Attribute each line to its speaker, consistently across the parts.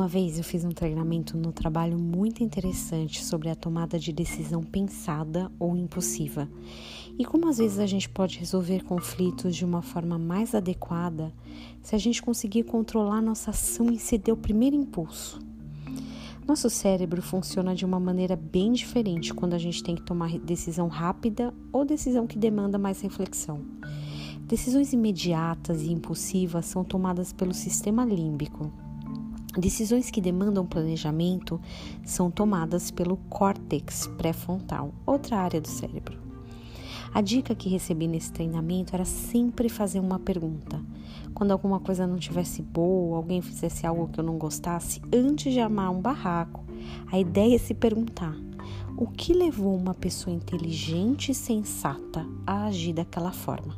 Speaker 1: Uma vez eu fiz um treinamento no trabalho muito interessante sobre a tomada de decisão pensada ou impulsiva e como às vezes a gente pode resolver conflitos de uma forma mais adequada se a gente conseguir controlar nossa ação e ceder o primeiro impulso. Nosso cérebro funciona de uma maneira bem diferente quando a gente tem que tomar decisão rápida ou decisão que demanda mais reflexão. Decisões imediatas e impulsivas são tomadas pelo sistema límbico Decisões que demandam planejamento são tomadas pelo córtex pré-frontal, outra área do cérebro. A dica que recebi nesse treinamento era sempre fazer uma pergunta. Quando alguma coisa não tivesse boa, alguém fizesse algo que eu não gostasse, antes de amar um barraco, a ideia é se perguntar: o que levou uma pessoa inteligente e sensata a agir daquela forma?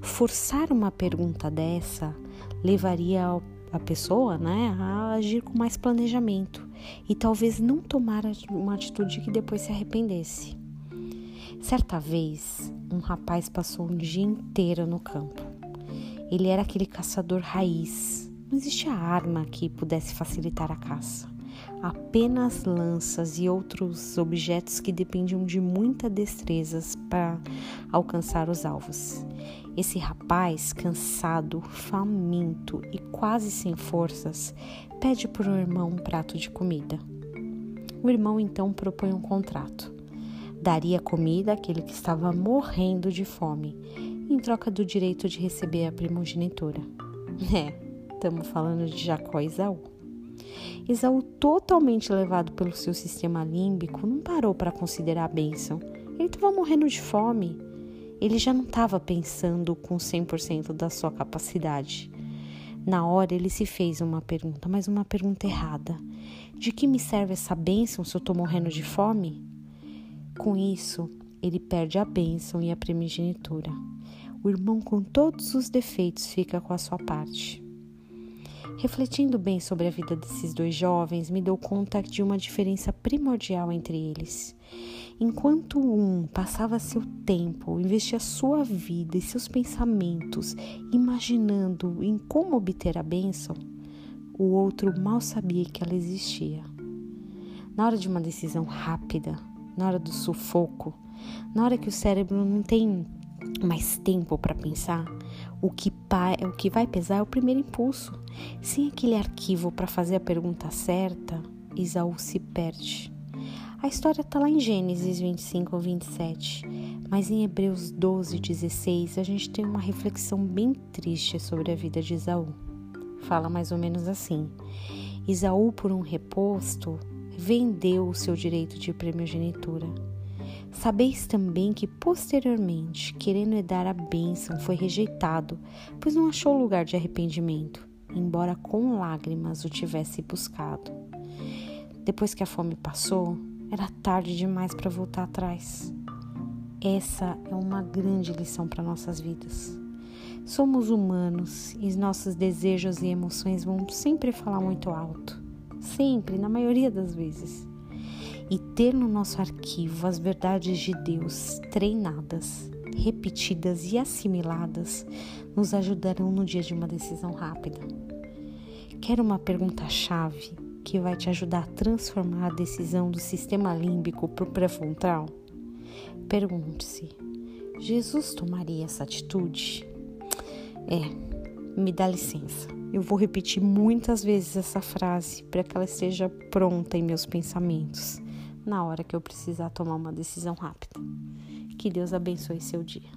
Speaker 1: Forçar uma pergunta dessa levaria ao a pessoa né, a agir com mais planejamento e talvez não tomar uma atitude que depois se arrependesse. Certa vez, um rapaz passou um dia inteiro no campo. Ele era aquele caçador raiz. Não existia arma que pudesse facilitar a caça. Apenas lanças e outros objetos que dependiam de muita destreza para alcançar os alvos. Esse rapaz, cansado, faminto e quase sem forças, pede para o irmão um prato de comida. O irmão então propõe um contrato. Daria comida àquele que estava morrendo de fome, em troca do direito de receber a primogenitura. É, estamos falando de Jacó e Isaú. Isaú, totalmente levado pelo seu sistema límbico, não parou para considerar a bênção. Ele estava morrendo de fome ele já não estava pensando com 100% da sua capacidade. Na hora ele se fez uma pergunta, mas uma pergunta errada. De que me serve essa bênção se eu estou morrendo de fome? Com isso, ele perde a bênção e a primogenitura. O irmão, com todos os defeitos, fica com a sua parte. Refletindo bem sobre a vida desses dois jovens, me dou conta de uma diferença primordial entre eles. Enquanto um passava seu tempo, investia sua vida e seus pensamentos imaginando em como obter a bênção, o outro mal sabia que ela existia. Na hora de uma decisão rápida, na hora do sufoco, na hora que o cérebro não tem mais tempo para pensar, o que, o que vai pesar é o primeiro impulso. Sem aquele arquivo para fazer a pergunta certa, Isaú se perde. A história está lá em Gênesis 25 ou 27, mas em Hebreus 12, 16 a gente tem uma reflexão bem triste sobre a vida de Isaú. Fala mais ou menos assim: Isaú, por um reposto, vendeu o seu direito de primogenitura. Sabeis também que posteriormente, querendo herdar a bênção, foi rejeitado, pois não achou lugar de arrependimento, embora com lágrimas o tivesse buscado. Depois que a fome passou, era tarde demais para voltar atrás. Essa é uma grande lição para nossas vidas. Somos humanos e nossos desejos e emoções vão sempre falar muito alto. Sempre, na maioria das vezes. E ter no nosso arquivo as verdades de Deus treinadas, repetidas e assimiladas nos ajudarão no dia de uma decisão rápida. Quer uma pergunta-chave que vai te ajudar a transformar a decisão do sistema límbico para o pré-frontal? Pergunte-se: Jesus tomaria essa atitude? É, me dá licença. Eu vou repetir muitas vezes essa frase para que ela esteja pronta em meus pensamentos na hora que eu precisar tomar uma decisão rápida. Que Deus abençoe seu dia.